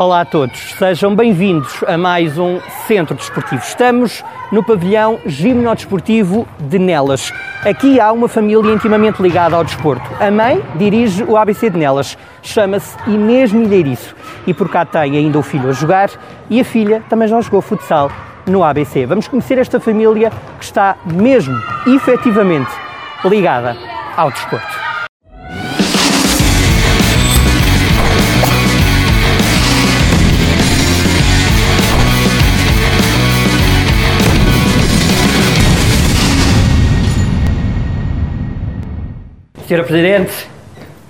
Olá a todos, sejam bem-vindos a mais um Centro Desportivo. Estamos no pavilhão gimnodesportivo de Nelas. Aqui há uma família intimamente ligada ao desporto. A mãe dirige o ABC de Nelas, chama-se Inês Milheiriço e por cá tem ainda o filho a jogar e a filha também já jogou futsal no ABC. Vamos conhecer esta família que está mesmo, efetivamente, ligada ao desporto. Senhora Presidente,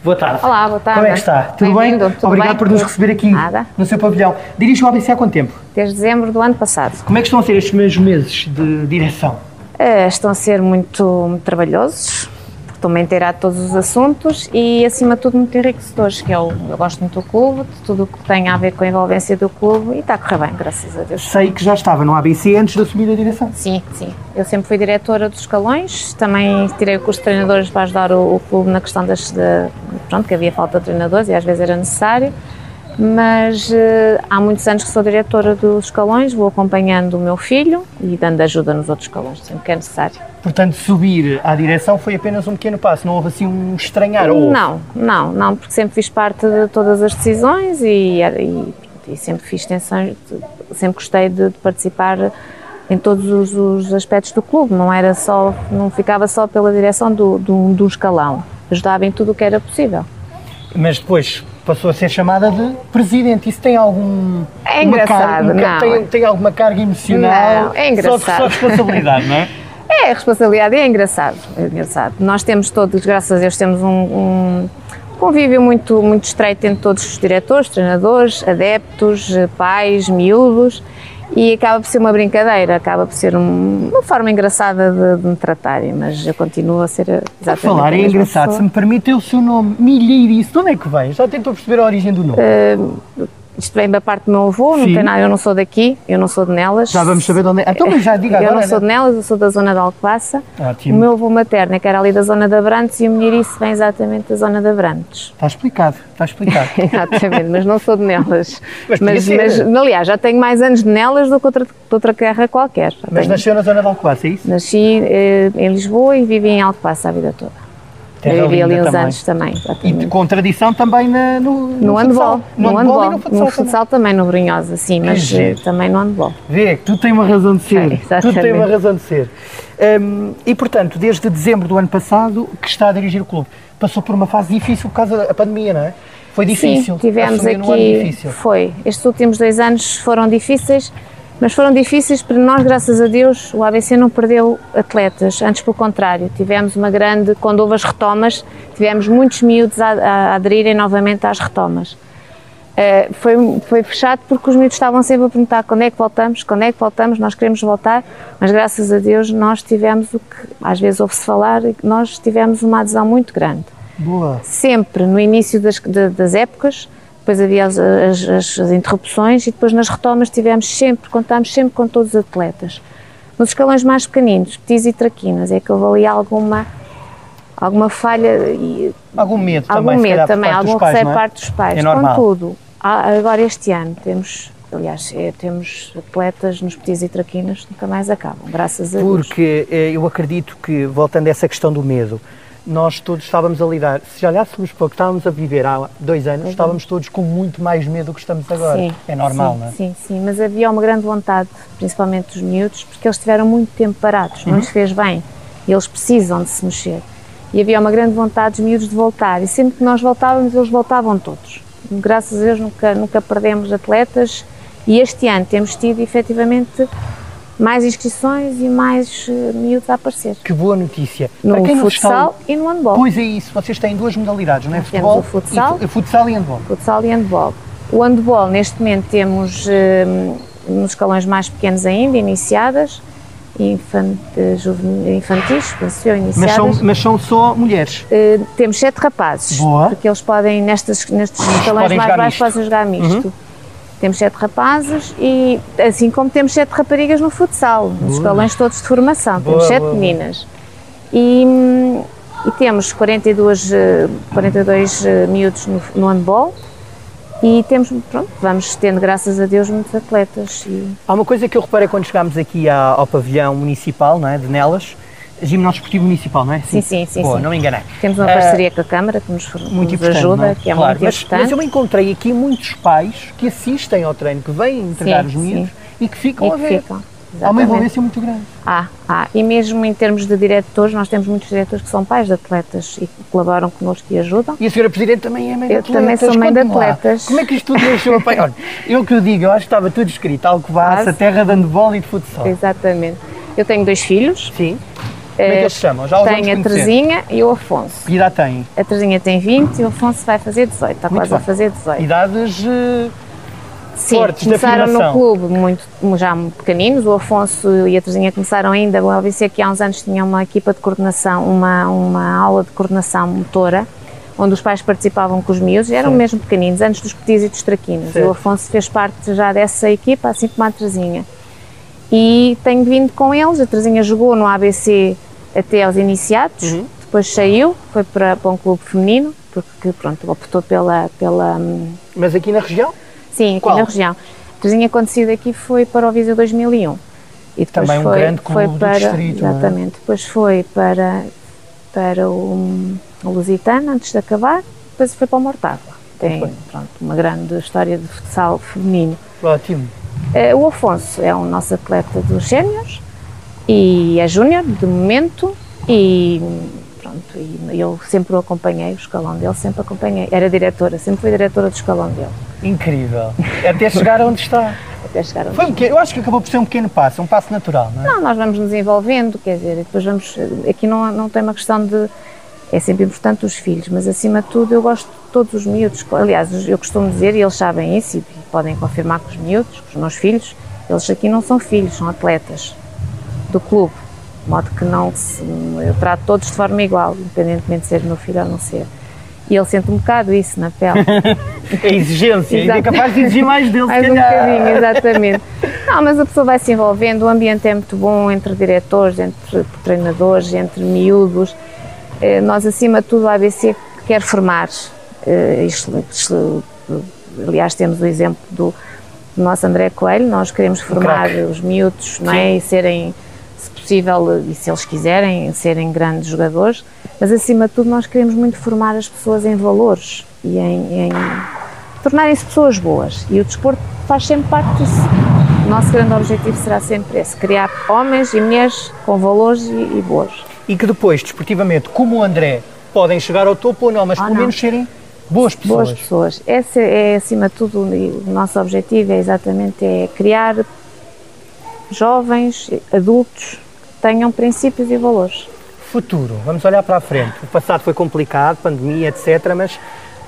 boa tarde. Olá, boa tarde. Como é que está? Tudo bem? Tudo Obrigado bem? por nos receber aqui Nada. no seu pavilhão. Dirige o ABC há quanto tempo? Desde dezembro do ano passado. Como é que estão a ser estes primeiros meses de direção? Eh, estão a ser muito, muito trabalhosos, estou-me a inteirar de todos os assuntos e, acima de tudo, muito enriquecedores, que eu, eu gosto muito do clube, de tudo o que tem a ver com a envolvência do clube e está a correr bem, graças a Deus. Sei que já estava no ABC antes de assumir a direção. Sim, sim. Eu sempre fui diretora dos escalões, também tirei o curso de treinadores para ajudar o, o clube na questão das. De, pronto, que havia falta de treinadores e às vezes era necessário. Mas eh, há muitos anos que sou diretora dos escalões, vou acompanhando o meu filho e dando ajuda nos outros escalões, sempre que é necessário. Portanto, subir à direção foi apenas um pequeno passo, não houve assim um estranhar? ou Não, não, não, porque sempre fiz parte de todas as decisões e, e, e sempre fiz tensões, sempre gostei de, de participar em todos os, os aspectos do clube, não era só, não ficava só pela direção do, do, do escalão, ajudava em tudo o que era possível. Mas depois passou a ser chamada de presidente. Isso tem algum. É engraçado, carga- não. Tem, tem alguma carga emocional? Não, é engraçado. Só, só responsabilidade, não é? É, a responsabilidade é engraçado, é engraçado. Nós temos todos, graças a Deus, temos um, um convívio muito, muito estreito entre todos os diretores, treinadores, adeptos, pais, miúdos e acaba por ser uma brincadeira, acaba por ser um- uma forma engraçada de, de me tratarem, mas eu continuo a ser exatamente Falar a é mesma engraçado. Se pessoa. me permite, o seu nome, Milheirice, de onde é que vem? Já tentou perceber a origem do nome? Isto vem da parte do meu avô, não tem nada, eu não sou daqui, eu não sou de Nelas. Já vamos saber de onde é. Então, mas já diga Eu agora. não sou de né? Nelas, eu sou da zona de Alcobaça. Ótimo. O meu avô materno que era ali da zona de Abrantes e o Minheirice vem exatamente da zona de Abrantes. Está explicado, está explicado. Exatamente, mas não sou de Nelas. Mas mas, mas, aliás, já tenho mais anos de Nelas do que outra, de outra terra qualquer. Já Mas tenho- nasceu na zona de Alcobaça, é isso? Nasci eh, em Lisboa e vivi em Alcobaça a vida toda. Terra eu vivi ali uns também. anos também, E exatamente. com tradição também na, no, No, futsal. handball, No, handball, e no futsal. no também. futsal também, no Brunhosa, sim, mas eh, também no handball. Vê, tudo tem uma razão de ser. É, tudo tem uma razão de ser. Hum, e, portanto, desde dezembro do ano passado que está a dirigir o clube. Passou por uma fase difícil por causa da pandemia, não é? Foi difícil. Sim, tivemos ano aqui. difícil. Foi. Estes últimos dois anos foram difíceis, mas foram difíceis para nós, graças a Deus, o ABC não perdeu atletas. Antes, pelo contrário, tivemos uma grande. Quando houve as retomas, tivemos muitos miúdos a, a aderirem novamente às retomas. Eh, foi, foi fechado porque os miúdos estavam sempre a perguntar quando é que voltamos, quando é que voltamos, nós queremos voltar, mas graças a Deus nós tivemos o que às vezes ouve-se falar, nós tivemos uma adesão muito grande Boa. sempre no início das, de- das épocas, depois havia as, as- as- interrupções e depois nas retomas tivemos sempre, contámos sempre com todos os atletas. Nos escalões mais pequeninos, petis e traquinas, é que houve ali alguma, alguma falha e Algum medo algum também, medo calhar, também, algum pais, receio é? parte dos pais. É normal. Contudo, agora este ano temos, aliás, é, temos atletas nos petis e traquinas que nunca mais acabam, graças a Deus. Porque eh, eu acredito que, voltando a essa questão do medo, nós todos estávamos a lidar, se olhássemos para o que estávamos a viver há dois anos, estávamos todos com muito mais medo do que estamos agora. Sim, é normal, sim, não é? Sim, sim, mas havia uma grande vontade, principalmente dos miúdos, porque eles tiveram muito tempo parados, Uhum. não lhes fez bem, e eles precisam de se mexer. E havia uma grande vontade dos miúdos de voltar, e sempre que nós voltávamos, eles voltavam todos. Graças a Deus nunca, nunca perdemos atletas, e este ano temos tido efetivamente mais inscrições e mais eh, miúdos a aparecer. Que boa notícia. No Para quem não está- futsal e no handball. Pois é isso, vocês têm duas modalidades, não é? Temos o futsal. e, fu- futsal e handball. futsal e handball. O handball, neste momento, temos eh, nos escalões mais pequenos ainda, iniciadas, infan- juvenil- infantis, penso eu, Mas iniciadas. são, mas são só mulheres. Eh, temos sete rapazes, Boa. porque eles podem, nestes, nestes escalões mais baixos. Uhum. podem jogar misto. Temos sete rapazes e assim como temos sete raparigas no futsal, nos escalões todos de formação, Boa, temos sete boa, meninas. E, e temos 42, eh, 42 eh, miúdos no, no handball E temos, pronto, vamos tendo, graças a Deus, muitos atletas. E... Há uma coisa que eu reparei quando chegámos aqui ao pavilhão municipal, não é, de Nelas, Ginásio Esportivo Municipal, não é? Sim, sim, sim. Boa, sim. não me enganei. Temos uma parceria uh, com a Câmara que nos, muito nos ajuda, é? que é claro, muito mas, importante. Mas eu encontrei aqui muitos pais que assistem ao treino, que vêm entregar sim, os miúdos e que ficam e a ver. Ficam. Exatamente. Há uma envolvência muito grande. Há, há. E mesmo em termos de diretores, nós temos muitos diretores que são pais de atletas e que colaboram connosco e ajudam. E a senhora Presidente também é mãe de atletas. Eu também sou mãe de atletas. Como é que isto tudo deixou a pai? Olha, eu que eu digo, eu acho que estava tudo escrito, Alcobaça, a terra de handball e de futsal. Exatamente. Eu tenho dois filhos. Sim. Como é que eles se chamam? Já os Tenho a Terezinha e o Afonso. Que idade têm? A Terezinha tem 20 e o Afonso vai fazer 18, está muito quase bem. a fazer 18. Idades uh, Sim, fortes começaram no clube muito, já pequeninos, o Afonso e a Terezinha começaram ainda, o LVC aqui há uns anos tinha uma equipa de coordenação, uma, uma aula de coordenação motora, onde os pais participavam com os miúdos, eram Sim. mesmo pequeninos, antes dos petis e dos traquinos. E o Afonso fez parte já dessa equipa, assim como a Terezinha. E tenho vindo com eles, a Terezinha jogou no ABC até aos iniciados, uhum. depois saiu, foi para, para um clube feminino, porque pronto, optou pela, pela... Hum, Mas aqui na região? Sim, aqui Qual? na região. A Terezinha quando saiu daqui foi para o Viseu 2001. E depois Também foi, um grande clube foi para, do distrito, Exatamente. É? Depois foi para, para o, o Lusitano, antes de acabar, depois foi para o Mortágua. Tem pronto, uma grande história de futsal feminino. Ótimo. Uh, o Afonso é o nosso atleta dos séniores e é júnior de momento e pronto, e eu sempre o acompanhei, o escalão dele, sempre acompanhei. Era diretora, sempre fui diretora do escalão dele. Incrível. Até chegar onde está. Até chegar onde Foi um pequeno, eu acho que acabou por ser um pequeno passo, um passo natural, não é? Não, nós vamos nos envolvendo, quer dizer, depois vamos. Aqui não, não tem uma questão de. É sempre importante os filhos, mas acima de tudo eu gosto de todos os miúdos. Aliás, eu costumo dizer, e eles sabem isso e podem confirmar com os miúdos, com os meus filhos, eles aqui não são filhos, são atletas do clube. De modo que não se, eu trato todos de forma igual, independentemente de ser meu filho ou não ser. E ele sente um bocado isso na pele. a exigência, e é capaz de exigir mais dele, mais um bocadinho, exatamente. Não, mas a pessoa vai se envolvendo, o ambiente é muito bom entre diretores, entre treinadores, entre miúdos. Eh, nós, acima de tudo, a ABC quer formar. Eh, aliás, temos o exemplo do nosso André Coelho, nós queremos formar os miúdos não é? e serem se possível, e se eles quiserem, serem grandes jogadores, mas acima de tudo nós queremos muito formar as pessoas em valores e em, em tornarem-se pessoas boas. E o desporto faz sempre parte disso. O nosso grande objetivo será sempre esse: criar homens e mulheres com valores e, e boas. E que depois, desportivamente, como o André, podem chegar ao topo ou não, mas pelo menos serem boas pessoas. Boas pessoas. Esse é, acima de tudo, o nosso objetivo é exatamente é criar jovens, adultos, tenham princípios e valores. Futuro, vamos olhar para a frente. O passado foi complicado, pandemia, etc., mas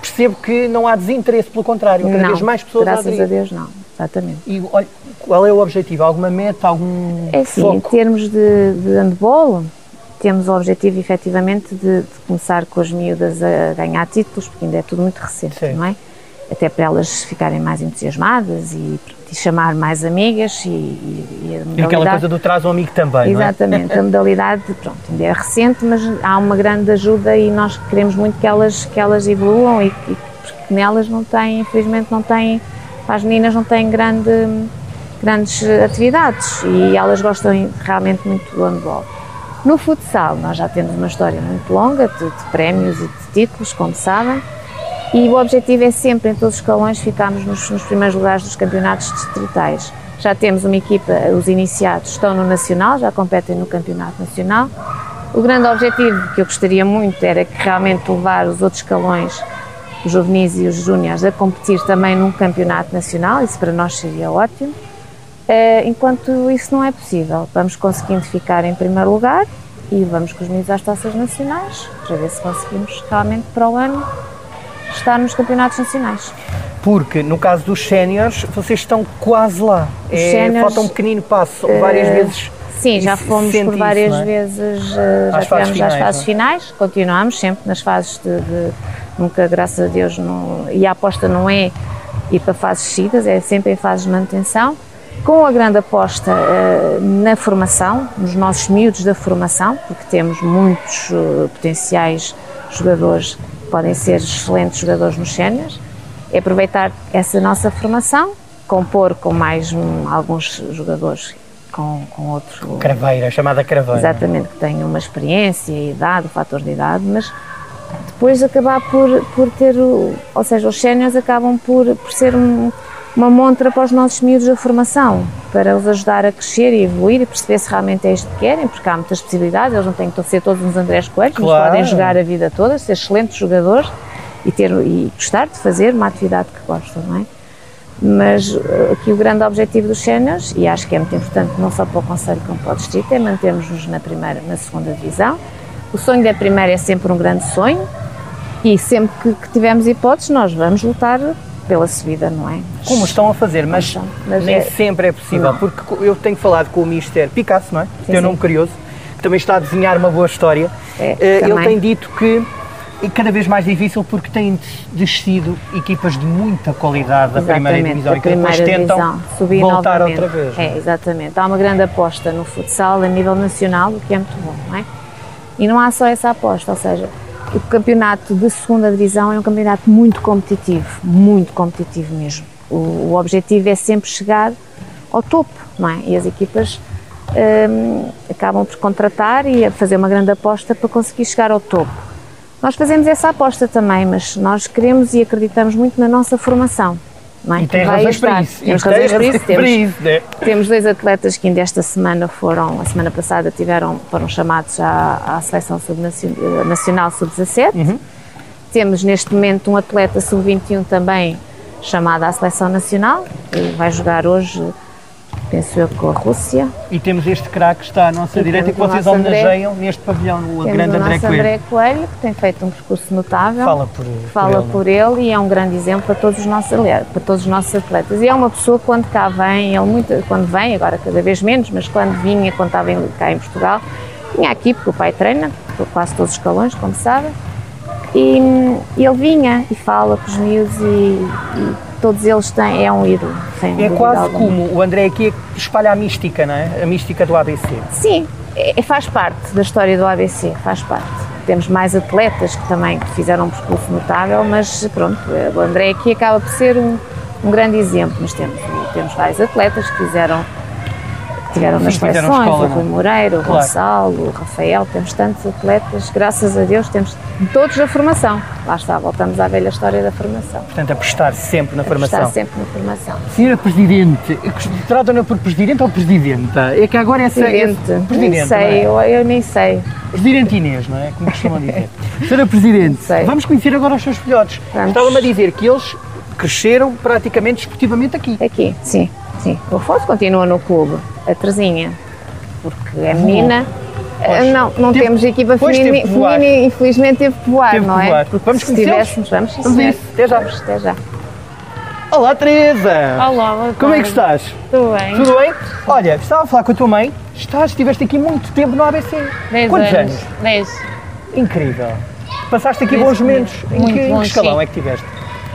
percebo que não há desinteresse, pelo contrário, cada não, vez mais pessoas graças a, a Deus não, exatamente. E olha, qual é o objetivo? Alguma meta, algum É sim, foco? em termos de, de handball, temos o objetivo efetivamente de, de, começar com as miúdas a ganhar títulos, porque ainda é tudo muito recente, sim. não é? Até para elas ficarem mais entusiasmadas e e chamar mais amigas e, e, e, aquela coisa do traz um amigo também, Exatamente, é? a modalidade, pronto, ainda é recente, mas há uma grande ajuda e nós queremos muito que elas, que elas evoluam e, e porque nelas não têm, infelizmente não têm, as meninas não têm grande, grandes atividades e elas gostam realmente muito do handball. No futsal nós já temos uma história muito longa de, de prémios e de títulos, como sabem, e o objetivo é sempre, em todos os escalões, ficarmos nos, nos primeiros lugares dos campeonatos distritais. Já temos uma equipa, os iniciados estão no Nacional, já competem no Campeonato Nacional. O grande objetivo que eu gostaria muito era que realmente levar os outros escalões, os juvenis e os júniores, a competir também num campeonato nacional, isso para nós seria ótimo. Eh, enquanto isso não é possível, vamos conseguindo ficar em primeiro lugar e vamos com os meninos às taças nacionais, para ver se conseguimos realmente para o ano estar nos campeonatos nacionais. Porque no caso dos séniores, vocês estão quase lá. É, falta um pequenino passo, uh, várias vezes. Sim, já fomos por várias isso, é? vezes, uh, já tivemos finais, as fases? É? finais, continuamos sempre nas fases de, de, nunca, graças a Deus, não, e a aposta não é ir para fases seguidas, é sempre em fases de manutenção, com a grande aposta uh, na formação, nos nossos miúdos da formação, porque temos muitos potenciais jogadores podem ser excelentes jogadores nos séniores é aproveitar essa nossa formação, compor com mais um, alguns jogadores com, com outros. Craveira, chamada craveira. Exatamente, que tenham uma experiência, idade, o fator de idade, mas depois acabar por, por ter, o, ou seja, os séniores acabam por, por ser um, uma montra para os nossos miúdos da formação, para os ajudar a crescer e evoluir e perceber se realmente é isto que querem, porque há muitas possibilidades, eles não têm que ser todos uns Andrés Coelhos, Claro. podem jogar a vida toda, ser excelentes jogadores e, ter, e gostar de fazer uma atividade que gostam, não é? Mas eh, aqui o grande objetivo dos séniores, e acho que é muito importante não só para o Conselho como para o Distrito, é mantermos-nos na primeira, na segunda divisão. O sonho da primeira é sempre um grande sonho e sempre que, que tivermos hipóteses nós vamos lutar pela subida, não é? Como estão a fazer, mas, mas nem é- sempre é possível, Não. porque eu tenho falado com o Mister Picasso, não é? Sim, Teu nome curioso, que também está a desenhar uma boa história. É, Eh, Ele tem dito que é cada vez mais difícil porque têm descido equipas de muita qualidade da primeira divisão da e que depois primeira tentam subir voltar novamente. outra vez. é? É, exatamente. Há uma grande aposta no futsal a nível nacional, o que é muito bom, não é? E não há só essa aposta, ou seja, o campeonato de segunda divisão é um campeonato muito competitivo, muito competitivo mesmo. O, o objetivo é sempre chegar ao topo, não é? E as equipas hum, acabam por contratar e fazer uma grande aposta para conseguir chegar ao topo. Nós fazemos essa aposta também, mas nós queremos e acreditamos muito na nossa formação. E tem vai razões para isso. Temos tem razões para isso. Temos, isso, né? temos dois atletas que ainda esta semana foram, a semana passada tiveram, foram chamados à, à seleção subnacio- eh, nacional sub-17. Uhum. Temos neste momento um atleta sub-21 também chamado à seleção nacional, que vai jogar hoje, penso eu, com a Rússia. E temos este craque que está à nossa E direita e que vocês nosso André. homenageiam neste pavilhão, o grande o André Coelho. André Coelho, que tem feito um percurso notável. Fala por, fala ele, não é? por ele e é um grande exemplo para todos os nossos atletas, para todos os nossos atletas. E é uma pessoa que quando cá vem, ele muito, quando vem, agora cada vez menos, mas quando vinha, quando estava em- cá em Portugal, vinha aqui porque o pai treina, por quase todos os escalões, como sabem, e, e ele vinha e fala com os miúdos e, e todos eles têm, é um ídolo. É quase alguma. como o André aqui é que espalha a mística, não é? A mística do ABC. Sim, é- faz parte da história do ABC, faz parte. Temos mais atletas que também fizeram um percurso notável, mas pronto, o André aqui acaba por ser um, um grande exemplo. Mas temos, temos vários atletas que fizeram tiveram nas seleções, escola, o é? Rui Moreira, o Claro. Gonçalo, o Rafael, temos tantos atletas, graças a Deus, temos todos da formação. Lá está, voltamos à velha história da formação. Portanto, apostar sempre na formação. Está sempre na formação. Senhora Presidente, trata-na por Presidente ou Presidenta? É que agora essa... Presidente, nem Presidente, sei, não é? eu, eu nem sei. Presidente Inês, não é? Como costumam dizer. Senhora Presidente, Sei. vamos conhecer agora os seus filhotes. Estava-me a dizer que eles cresceram praticamente esportivamente aqui. Aqui, sim, sim. O Afonso continua no clube, a Terezinha, porque é menina. Pois. não, não Teve- temos equipa feminina, infelizmente teve que voar, Teve não é? voar. Porque Vamos se conhecê-los? tivéssemos, vamos, Vamos isso. Até já. Vamos, até já. Olá, Teresa! Olá, boa Como é que estás? Tudo bem? Tudo bem? Olha, estava a falar com a tua mãe. Estás, estiveste aqui muito tempo no ABC. 10 Quantos anos. anos? 10. Incrível. Passaste aqui Dez bons momentos. Em que, em que escalão sim. é que tiveste?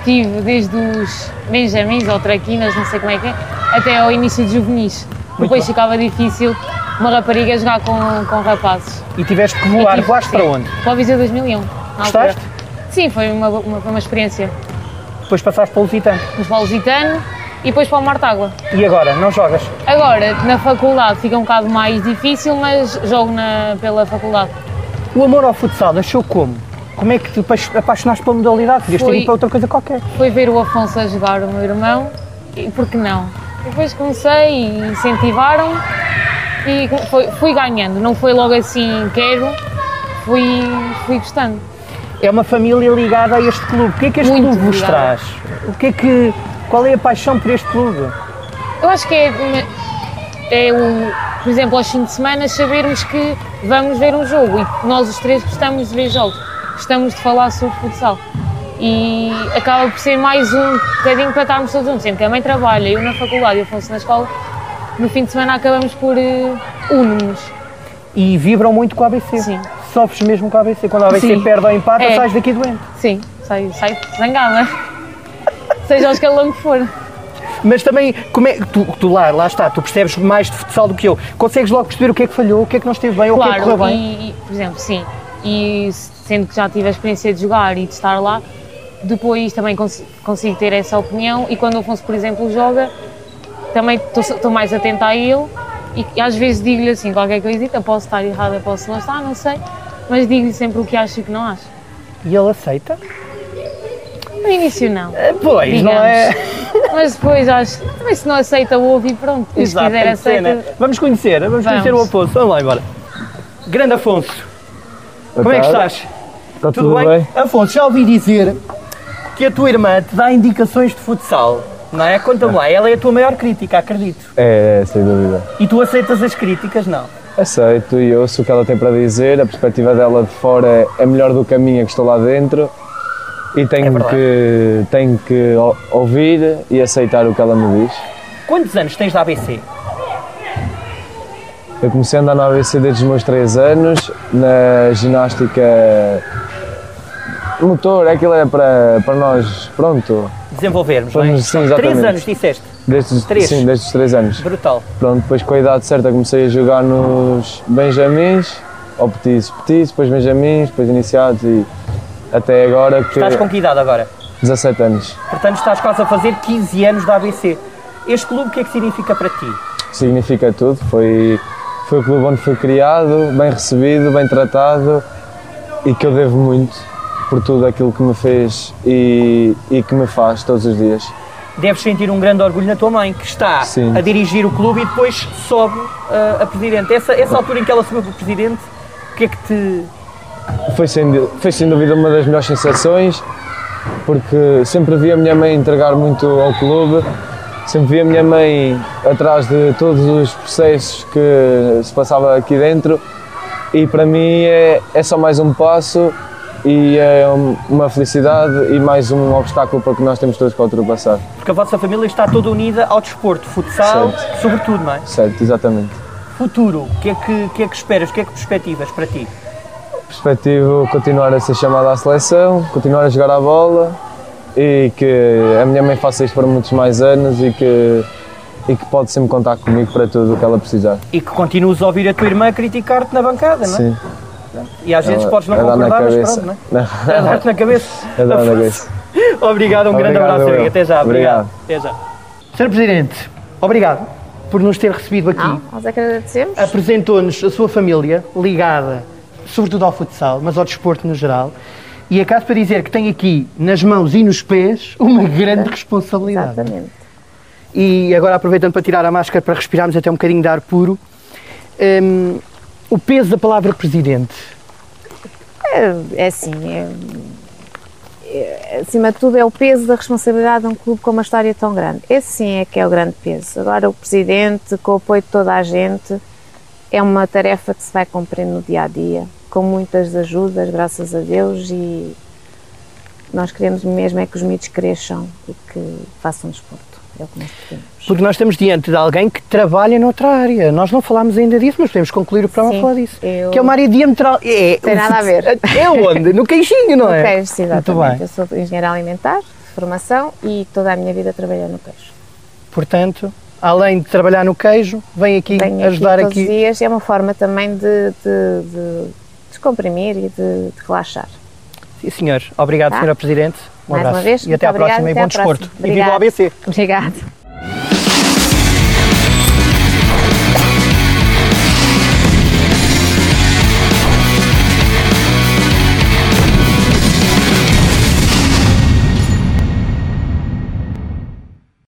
Tive desde os Benjamins ou Traquinas, não sei como é que é, até ao início de juvenis. Depois bem. ficava difícil uma rapariga jogar com, com rapazes. E tiveste que voar. Tive- Voaste para onde? Para o Viseu 2001. na Gostaste? Sim, foi uma, uma, foi uma experiência. Depois passaste para o Lusitano. Nos para o Lusitano e depois para o Martágua. E agora, não jogas? Agora, na faculdade fica um bocado mais difícil, mas jogo na, pela faculdade. O amor ao futsal nasceu como? Como é que te apa- apaixonaste pela modalidade? Podias ter ido para outra coisa qualquer. Foi ver o Afonso a jogar, o meu irmão, e por que não? Depois comecei e incentivaram e foi- fui ganhando. Não foi logo assim, quero, fui, fui gostando. É uma família ligada a este clube. O que é que este Muito clube vos ligada. traz? O que é que, qual é a paixão por este clube? Eu acho que é, é o, por exemplo, aos fins de semana sabermos que vamos ver um jogo e nós os três gostamos de ver jogos, gostamos de falar sobre futsal. E acaba por ser mais um bocadinho para estarmos todos juntos, sendo que a mãe trabalha, eu na faculdade e o Afonso na escola, no fim de semana acabamos por uh, unir-nos. E vibram muito com o ABC. Sim. Sofres mesmo com o ABC. Quando o ABC Sim. perde ou empata, É. sais daqui doente. Sim, sai, sai zangada. Seja o escalão que for. Mas também, como é, tu, tu lá, lá está, tu percebes mais de futsal do que eu. Consegues logo perceber o que é que falhou, o que é que não esteve bem, ou o que é que correu Claro, bem. e, e, por exemplo, sim. E sendo que já tive a experiência de jogar e de estar lá, depois também cons consigo ter essa opinião e quando o Afonso, por exemplo, joga, também estou mais atenta a ele e, e às vezes digo-lhe assim qualquer coisita, posso estar errada, posso não estar, não sei, mas digo-lhe sempre o que acho e o que não acho. E ele aceita? No início não. Pois, digamos. não é? Mas depois acho também se não aceita ouve e pronto. E se Exato, quiser aceita. né? Vamos conhecer, vamos, Vamos. conhecer o Afonso. Vamos lá embora. Grande Afonso, como é que tarde. estás? Está tudo, bem? Afonso, já ouvi dizer que a tua irmã te dá indicações de futsal, não é? Conta-me lá, ela é a tua maior crítica, acredito. É, é, sem dúvida. E tu aceitas as críticas? Não. Aceito e ouço o que ela tem para dizer, a perspectiva dela de fora é melhor do que a minha que estou lá dentro e É tenho, verdade. que, tenho que ouvir e aceitar o que ela me diz. Quantos anos tens da ABC? Eu comecei a andar na ABC desde os meus 3 anos, na ginástica motor, aquilo é para, para nós, pronto, Desenvolvermos, não é? Sim, exatamente. Três anos, disseste. desde, os- Três. sim, desde os 3 anos. Brutal. Pronto, depois com a idade certa comecei a jogar nos Benjamins, ou Petis, Petis, depois Benjamins, depois iniciados e até agora que Estás com que idade agora? 17 anos. Portanto, estás quase a fazer 15 anos da ABC. Este clube, o que é que significa para ti? Significa tudo, foi, foi o clube onde fui criado, bem recebido, bem tratado e que eu devo muito por tudo aquilo que me fez e, e que me faz todos os dias. Deves sentir um grande orgulho na tua mãe, que está Sim. a dirigir o clube e depois sobe ah, a presidente. Essa, essa altura em que ela subiu para presidente, o que é que te. Foi sem, foi sem dúvida uma das melhores sensações, porque sempre vi a minha mãe entregar muito ao clube, sempre vi a minha mãe atrás de todos os processos que se passava aqui dentro e para mim é, é só mais um passo e é um- uma felicidade e mais um obstáculo para que nós temos todos que ultrapassar. Porque a vossa família está toda unida ao desporto, futsal, Certo. sobretudo, não é? Certo, exatamente. Futuro, o que é que, que, é que esperas? O que é que perspectivas para ti? Perspectivo continuar a ser chamado à seleção, continuar a jogar a bola e que a minha mãe faça isto por muitos mais anos e que, e que pode sempre contar comigo para tudo o que ela precisar. E que continues a ouvir a tua irmã criticar-te na bancada, não é? Sim. E às vezes Ela- podes não na concordar, mas pronto, não é? A dar-te na cabeça. A dar na cabeça. Obrigado, um grande Obrigado, abraço, eu. amigo. Até já. Obrigado. Até já. Sr. Presidente, obrigado por nos ter recebido aqui. Não, nós agradecemos. Apresentou-nos a sua família ligada, sobretudo ao futsal, mas ao desporto no geral. E acaso para dizer que tem aqui nas mãos e nos pés uma grande responsabilidade. Exatamente. E agora aproveitando para tirar a máscara para respirarmos até um bocadinho de ar puro, hum, o peso da palavra presidente. É, é assim, é- é- acima de tudo é o peso da responsabilidade de um clube com uma história tão grande. Esse sim é que é o grande peso. Agora o presidente, com o apoio de toda a gente, é uma tarefa que se vai cumprindo no dia a dia, com muitas ajudas, graças a Deus, e nós queremos mesmo é que os miúdos cresçam e que façam desporto. É o que nós pretendemos. Porque nós estamos diante de alguém que trabalha noutra área. Nós não falámos ainda disso, mas podemos concluir o programa a falar disso. eu- Que é uma área diametral. É, Tem nada a ver. É onde? No queixinho, não é? No queijo, exatamente. Eu sou engenheira alimentar, de formação, e toda a minha vida trabalhei no queijo. Portanto, além de trabalhar no queijo, vem aqui Venho ajudar aqui todos aqui. os dias é uma forma também de, de- de descomprimir e de, de relaxar. Sim, senhor. Obrigado, Tá. Sra. Presidente. Um Mais abraço. uma vez, e até à próxima e bom desporto. E viva o. ABC. Obrigada.